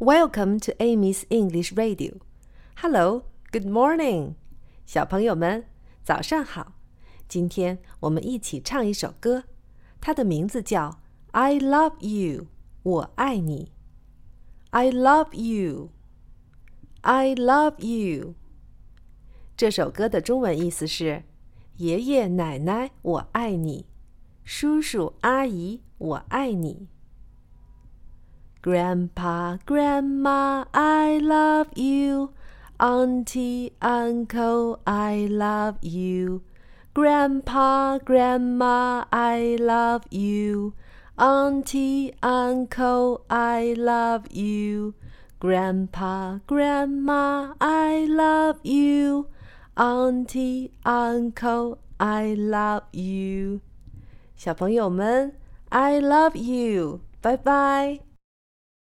Welcome to Amy's English Radio. Hello, good morning. 小朋友们，早上好。今天我们一起唱一首歌，它的名字叫《I Love You》，我爱你。I love you. I love you. 这首歌的中文意思是：爷爷奶奶，我爱你；叔叔阿姨，我爱你。Grandpa, Grandma, I love you. Auntie, Uncle, I love you. Grandpa, Grandma, I love you. Auntie, Uncle, I love you. Grandpa, Grandma, I love you. Auntie, Uncle, I love you. 小朋友们，I love you. Bye bye.